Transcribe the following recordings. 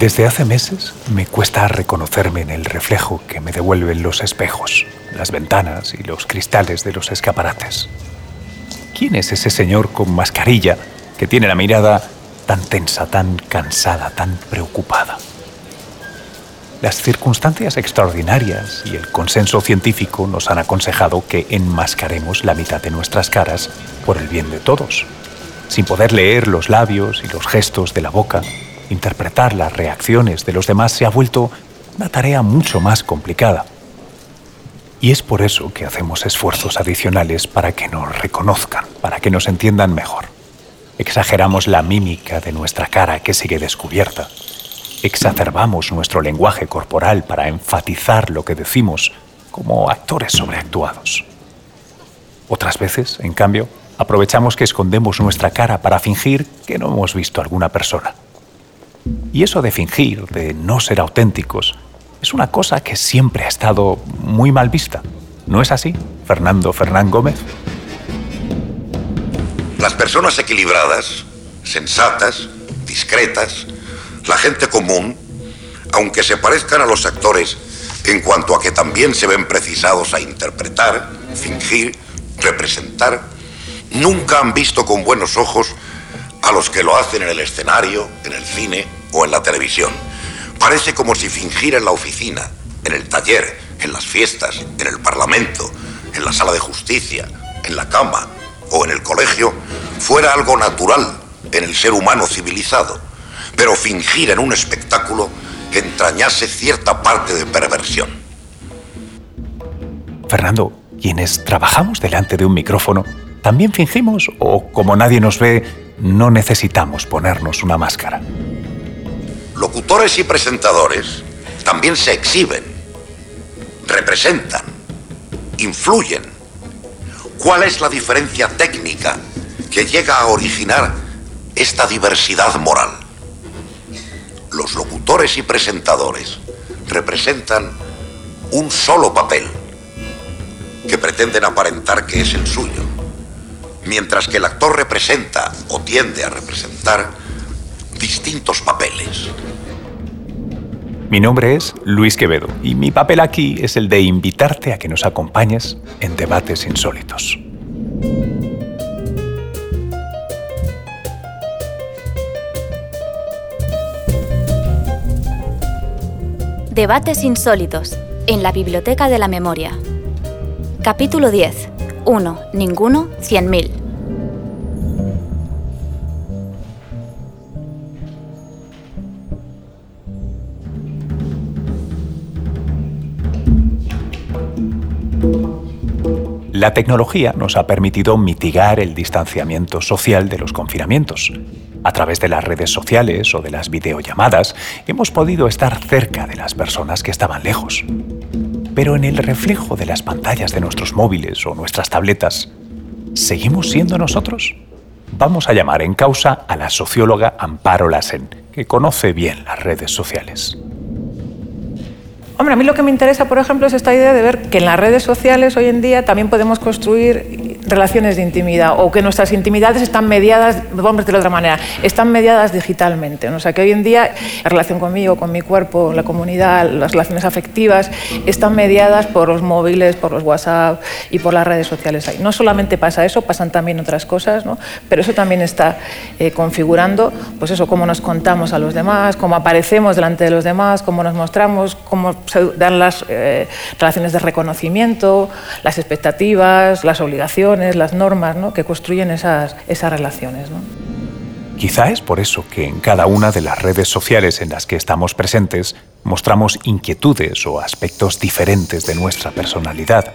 Desde hace meses me cuesta reconocerme en el reflejo que me devuelven los espejos, las ventanas y los cristales de los escaparates. ¿Quién es ese señor con mascarilla que tiene la mirada tan tensa, tan cansada, tan preocupada? Las circunstancias extraordinarias y el consenso científico nos han aconsejado que enmascaremos la mitad de nuestras caras por el bien de todos. Sin poder leer los labios y los gestos de la boca, interpretar las reacciones de los demás se ha vuelto una tarea mucho más complicada. Y es por eso que hacemos esfuerzos adicionales para que nos reconozcan, para que nos entiendan mejor. Exageramos la mímica de nuestra cara que sigue descubierta exacerbamos nuestro lenguaje corporal para enfatizar lo que decimos como actores sobreactuados. Otras veces, en cambio, aprovechamos que escondemos nuestra cara para fingir que no hemos visto a alguna persona. Y eso de fingir, de no ser auténticos, es una cosa que siempre ha estado muy mal vista. ¿No es así, Fernando Fernán Gómez? Las personas equilibradas, sensatas, discretas, la gente común, aunque se parezcan a los actores en cuanto a que también se ven precisados a interpretar, fingir, representar, nunca han visto con buenos ojos a los que lo hacen en el escenario, en el cine o en la televisión. Parece como si fingir en la oficina, en el taller, en las fiestas, en el parlamento, en la sala de justicia, en la cama o en el colegio fuera algo natural en el ser humano civilizado pero fingir en un espectáculo que entrañase cierta parte de perversión. Fernando, quienes trabajamos delante de un micrófono, ¿también fingimos o como nadie nos ve, no necesitamos ponernos una máscara? Locutores y presentadores también se exhiben, representan, influyen. ¿Cuál es la diferencia técnica que llega a originar esta diversidad moral? los locutores y presentadores representan un solo papel que pretenden aparentar que es el suyo, mientras que el actor representa o tiende a representar distintos papeles. Mi nombre es Luis Quevedo y mi papel aquí es el de invitarte a que nos acompañes en debates insólitos. Debates insólitos en la Biblioteca de la Memoria. Capítulo 10. 1. Ninguno, 100.000. La tecnología nos ha permitido mitigar el distanciamiento social de los confinamientos a través de las redes sociales o de las videollamadas hemos podido estar cerca de las personas que estaban lejos. Pero en el reflejo de las pantallas de nuestros móviles o nuestras tabletas, ¿seguimos siendo nosotros? Vamos a llamar en causa a la socióloga Amparo Lassen, que conoce bien las redes sociales. Hombre, a mí lo que me interesa, por ejemplo, es esta idea de ver que en las redes sociales hoy en día también podemos construir relaciones de intimidad o que nuestras intimidades están mediadas, vamos a decirlo de otra manera, están mediadas digitalmente. O sea, que hoy en día la relación conmigo, con mi cuerpo, la comunidad, las relaciones afectivas están mediadas por los móviles, por los WhatsApp y por las redes sociales. No solamente pasa eso, pasan también otras cosas, ¿no? pero eso también está eh, configurando pues eso, cómo nos contamos a los demás, cómo aparecemos delante de los demás, cómo nos mostramos, cómo se dan las eh, relaciones de reconocimiento, las expectativas, las obligaciones las normas que construyen esas, esas relaciones. Quizá es por eso que en cada una de las redes sociales en las que estamos presentes mostramos inquietudes o aspectos diferentes de nuestra personalidad.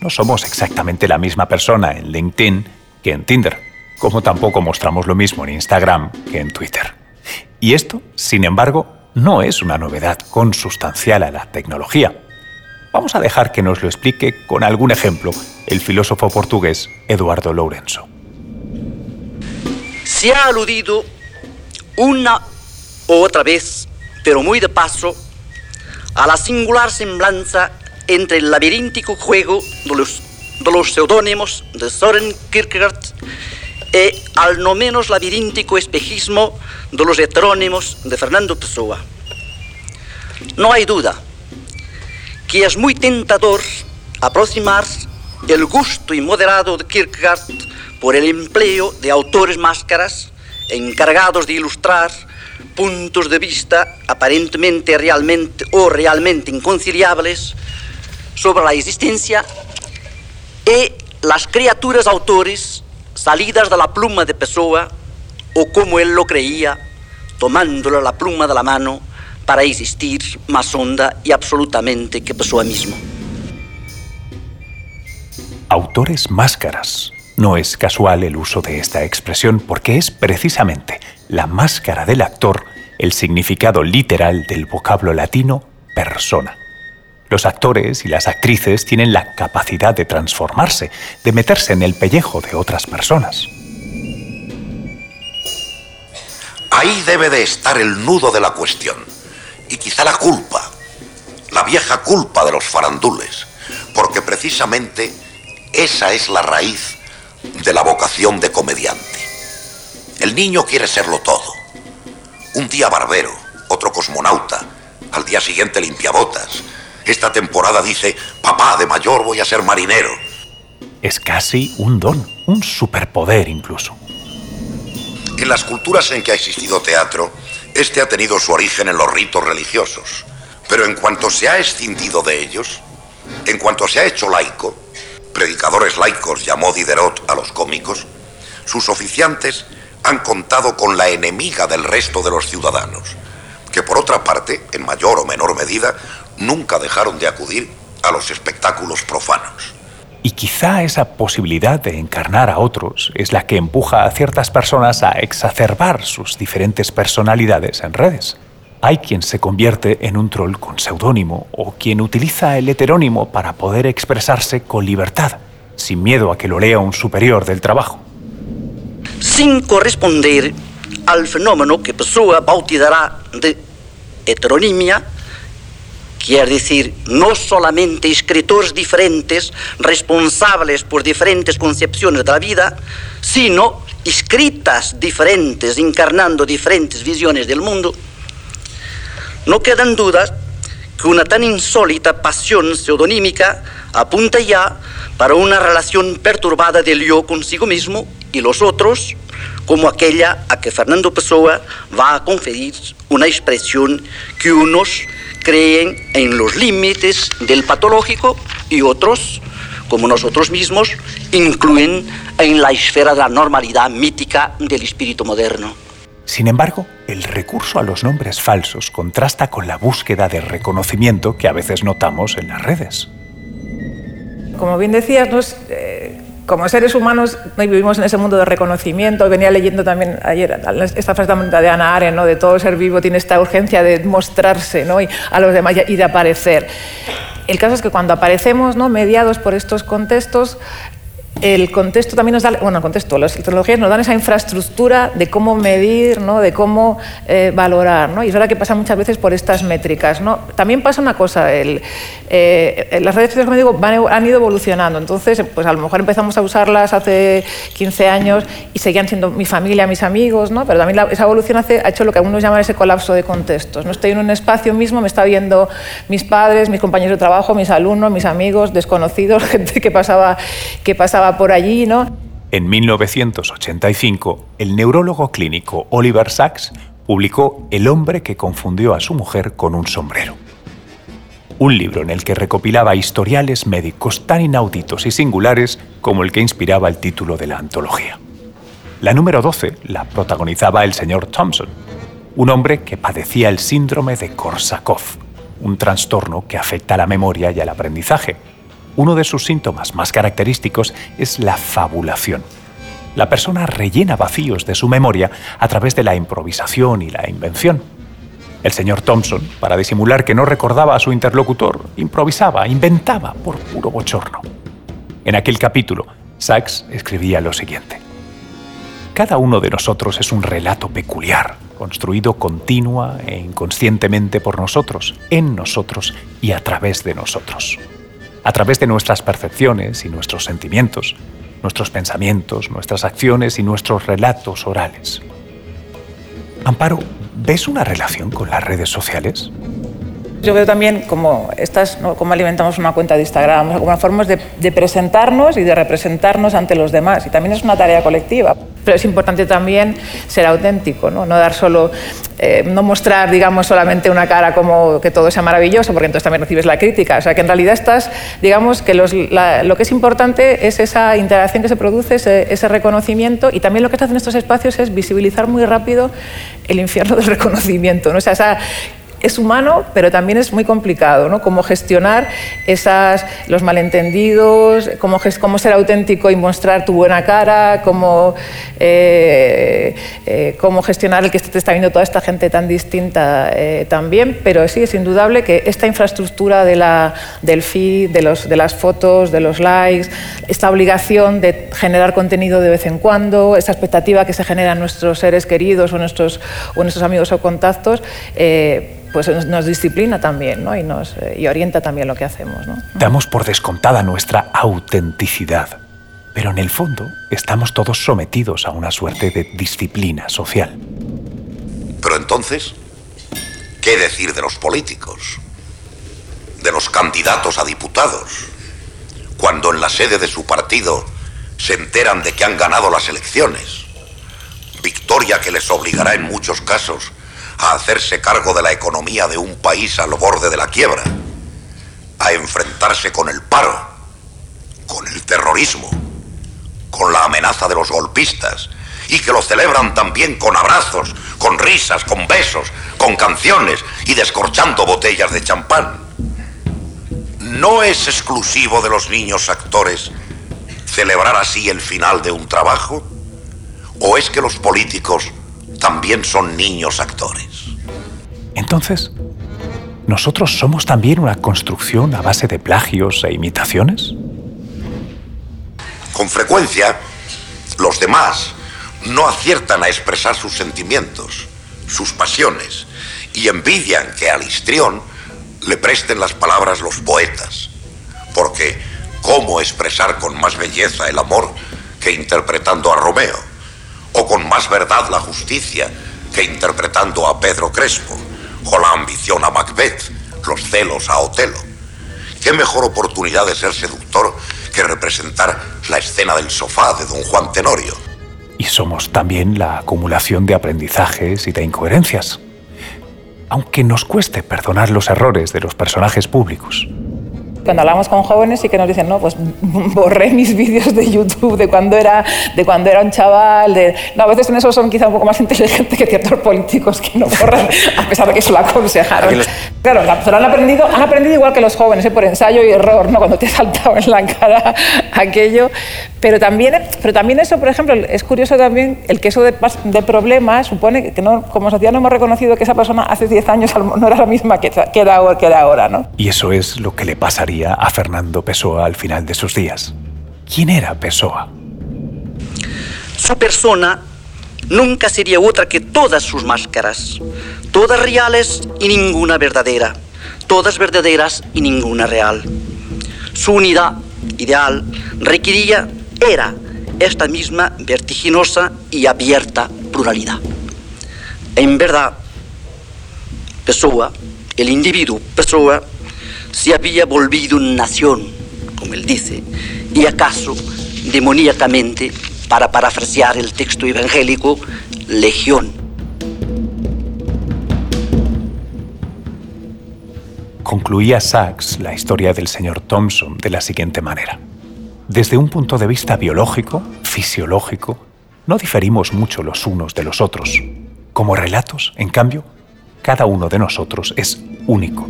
No somos exactamente la misma persona en LinkedIn que en Tinder, como tampoco mostramos lo mismo en Instagram que en Twitter. Y esto, sin embargo, no es una novedad consustancial a la tecnología. Vamos a dejar que nos lo explique con algún ejemplo el filósofo portugués Eduardo Lourenço. Se ha aludido una u otra vez, pero muy de paso, a la singular semblanza entre el laberíntico juego de los, de seudónimos de Soren Kierkegaard y al no menos labiríntico espejismo de los heterónimos de Fernando Pessoa. No hay duda que es muy tentador aproximar el gusto inmoderado de Kierkegaard por el empleo de autores máscaras encargados de ilustrar puntos de vista aparentemente realmente o realmente inconciliables sobre la existencia y las criaturas autores salidas de la pluma de Pessoa o como él lo creía, tomándole la pluma de la mano para existir más honda y absolutamente que Pessoa mismo. Autores máscaras. No es casual el uso de esta expresión porque es precisamente la máscara del actor el significado literal del vocablo latino persona. Los actores y las actrices tienen la capacidad de transformarse, de meterse en el pellejo de otras personas. Ahí debe de estar el nudo de la cuestión. Y quizá la culpa, la vieja culpa de los farandules, porque precisamente esa es la raíz de la vocación de comediante. El niño quiere serlo todo. Un día barbero, otro cosmonauta, al día siguiente limpiabotas. Esta temporada dice, papá, de mayor voy a ser marinero. Es casi un don, un superpoder incluso. En las culturas en que ha existido teatro, este ha tenido su origen en los ritos religiosos. Pero en cuanto se ha escindido de ellos, en cuanto se ha hecho laico, predicadores laicos llamó Diderot a los cómicos, sus oficiantes han contado con la enemiga del resto de los ciudadanos, que por otra parte, en mayor o menor medida, nunca dejaron de acudir a los espectáculos profanos. Y quizá esa posibilidad de encarnar a otros es la que empuja a ciertas personas a exacerbar sus diferentes personalidades en redes. Hay quien se convierte en un troll con seudónimo o quien utiliza el heterónimo para poder expresarse con libertad, sin miedo a que lo lea un superior del trabajo. Sin corresponder al fenómeno que Pessoa bautizará de heteronimia, quiere decir no solamente escritores diferentes, responsables por diferentes concepciones de la vida, sino escritas diferentes, encarnando diferentes visiones del mundo, no quedan dudas que una tan insólita pasión pseudonímica apunta ya para una relación perturbada del yo consigo mismo y los otros, como aquella a que Fernando Pessoa va a conferir una expresión que unos creen en los límites del patológico y otros, como nosotros mismos, incluyen en la esfera de la normalidad mítica del espíritu moderno. Sin embargo, el recurso a los nombres falsos contrasta con la búsqueda de reconocimiento que a veces notamos en las redes. Como bien decías, eh, como seres humanos vivimos en ese mundo de reconocimiento. Venía leyendo también ayer esta frase de Ana Arendt, ¿no? de todo ser vivo tiene esta urgencia de mostrarse ¿no? y a los demás y de aparecer. El caso es que cuando aparecemos ¿no? mediados por estos contextos, el contexto también nos da, bueno, el contexto, las tecnologías nos dan esa infraestructura de cómo medir, ¿no? de cómo eh, valorar, ¿no? y es verdad que pasa muchas veces por estas métricas. ¿no? También pasa una cosa, el, eh, las redes sociales, como digo, van, han ido evolucionando, entonces pues a lo mejor empezamos a usarlas hace 15 años y seguían siendo mi familia, mis amigos, ¿no? pero también esa evolución hace, ha hecho lo que algunos llaman ese colapso de contextos. No estoy en un espacio mismo, me está viendo mis padres, mis compañeros de trabajo, mis alumnos, mis amigos, desconocidos, gente que pasaba, que pasaba por allí, ¿no? En 1985, el neurólogo clínico Oliver Sacks publicó El hombre que confundió a su mujer con un sombrero. Un libro en el que recopilaba historiales médicos tan inauditos y singulares como el que inspiraba el título de la antología. La número 12 la protagonizaba el señor Thompson, un hombre que padecía el síndrome de Korsakoff, un trastorno que afecta a la memoria y al aprendizaje, uno de sus síntomas más característicos es la fabulación. La persona rellena vacíos de su memoria a través de la improvisación y la invención. El señor Thompson, para disimular que no recordaba a su interlocutor, improvisaba, inventaba por puro bochorno. En aquel capítulo, Sachs escribía lo siguiente. Cada uno de nosotros es un relato peculiar, construido continua e inconscientemente por nosotros, en nosotros y a través de nosotros a través de nuestras percepciones y nuestros sentimientos, nuestros pensamientos, nuestras acciones y nuestros relatos orales. Amparo, ¿ves una relación con las redes sociales? Yo veo también como, estas, como alimentamos una cuenta de Instagram, como formas de, presentarnos y de representarnos ante los demás. Y también es una tarea colectiva. Pero es importante también ser auténtico, no, no dar solo, eh, no mostrar, digamos, solamente una cara como que todo sea maravilloso, porque entonces también recibes la crítica. O sea, que en realidad estás, digamos, que los, lo que es importante es esa interacción que se produce, ese, reconocimiento. Y también lo que se hace en estos espacios es visibilizar muy rápido el infierno del reconocimiento. ¿no? O sea, es humano, pero también es muy complicado, ¿no? Cómo gestionar esas, los malentendidos, cómo, cómo ser auténtico y mostrar tu buena cara, cómo, eh, eh, cómo gestionar el que te está viendo toda esta gente tan distinta eh, también, pero sí, es indudable que esta infraestructura de la, del feed, de, los, de las fotos, de los likes, esta obligación de generar contenido de vez en cuando, esa expectativa que se genera en nuestros seres queridos o nuestros, o nuestros amigos o contactos, pues nos disciplina también ¿no? y, nos, eh, y orienta también lo que hacemos. ¿no? Damos por descontada nuestra autenticidad, pero en el fondo estamos todos sometidos a una suerte de disciplina social. Pero entonces, ¿qué decir de los políticos? De los candidatos a diputados, cuando en la sede de su partido se enteran de que han ganado las elecciones. Victoria que les obligará en muchos casos a hacerse cargo de la economía de un país al borde de la quiebra, a enfrentarse con el paro, con el terrorismo, con la amenaza de los golpistas, y que lo celebran también con abrazos, con risas, con besos, con canciones y descorchando botellas de champán. ¿No es exclusivo de los niños actores celebrar así el final de un trabajo? ¿O es que los políticos también son niños actores. Entonces, ¿nosotros somos también una construcción a base de plagios e imitaciones? Con frecuencia, los demás no aciertan a expresar sus sentimientos, sus pasiones, y envidian que al histrión le presten las palabras los poetas, porque ¿cómo expresar con más belleza el amor que interpretando a Romeo? O con más verdad la justicia que interpretando a Pedro Crespo, o la ambición a Macbeth, los celos a Otelo. ¿Qué mejor oportunidad de ser seductor que representar la escena del sofá de don Juan Tenorio? Y somos también la acumulación de aprendizajes y de incoherencias. Aunque nos cueste perdonar los errores de los personajes públicos, cuando hablamos con jóvenes y que nos dicen, no, pues borré mis vídeos de YouTube de cuando era, de cuando era un chaval. De... No, a veces en eso son quizá un poco más inteligentes que ciertos políticos que no borran, a pesar de que se lo aconsejaron. Claro, pero han aprendido, han aprendido igual que los jóvenes, ¿eh? por ensayo y error, ¿no? cuando te ha saltado en la cara aquello. Pero también, pero también eso, por ejemplo, es curioso también el que eso de, de problemas supone que no, como sociedad no hemos reconocido que esa persona hace 10 años no era la misma que, que, era, que era ahora. ¿no? Y eso es lo que le pasaría a Fernando Pessoa al final de sus días. ¿Quién era Pessoa? Su persona nunca sería otra que todas sus máscaras, todas reales y ninguna verdadera, todas verdaderas y ninguna real. Su unidad ideal requería, era esta misma vertiginosa y abierta pluralidad. En verdad, Pessoa, el individuo Pessoa, se había volvido nación, como él dice, y acaso demoníacamente, para parafrasear el texto evangélico, legión. Concluía Sachs la historia del señor Thompson de la siguiente manera. Desde un punto de vista biológico, fisiológico, no diferimos mucho los unos de los otros. Como relatos, en cambio, cada uno de nosotros es único.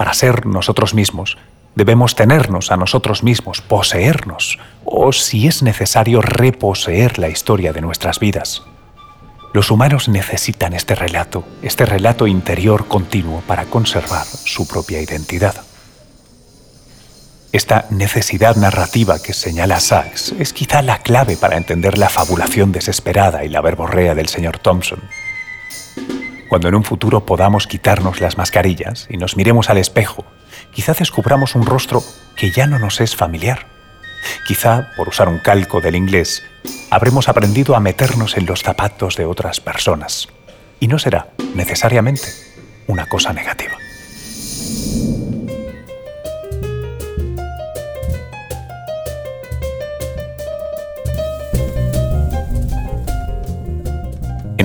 Para ser nosotros mismos, debemos tenernos a nosotros mismos, poseernos, o si es necesario, reposeer la historia de nuestras vidas. Los humanos necesitan este relato, este relato interior continuo para conservar su propia identidad. Esta necesidad narrativa que señala Sachs es quizá la clave para entender la fabulación desesperada y la verborrea del señor Thompson. Cuando en un futuro podamos quitarnos las mascarillas y nos miremos al espejo, quizá descubramos un rostro que ya no nos es familiar. Quizá, por usar un calco del inglés, habremos aprendido a meternos en los zapatos de otras personas. Y no será, necesariamente, una cosa negativa.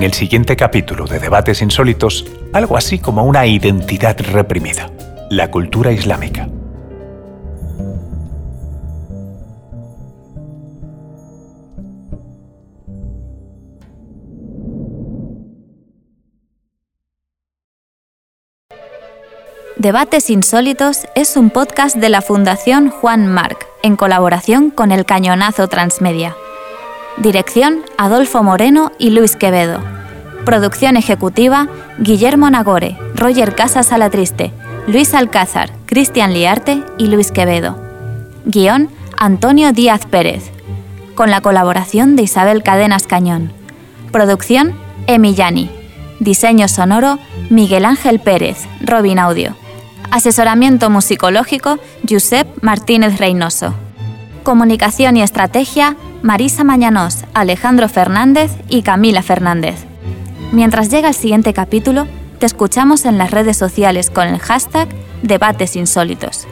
El siguiente capítulo de Debates Insólitos, algo así como una identidad reprimida, la cultura islámica. Debates Insólitos es un podcast de la Fundación Juan Marc, en colaboración con el Cañonazo Transmedia. Dirección Adolfo Moreno y Luis Quevedo. Producción ejecutiva Guillermo Nagore, Roger Casas Alatriste, Luis Alcázar, Cristian Liarte y Luis Quevedo. Guión Antonio Díaz Pérez. Con la colaboración de Isabel Cadenas Cañón. Producción Emillani. Diseño sonoro Miguel Ángel Pérez, Robin Audio. Asesoramiento musicológico, Josep Martínez Reynoso. Comunicación y estrategia, Marisa Mañanos, Alejandro Fernández y Camila Fernández. Mientras llega el siguiente capítulo, te escuchamos en las redes sociales con el hashtag Debates Insólitos.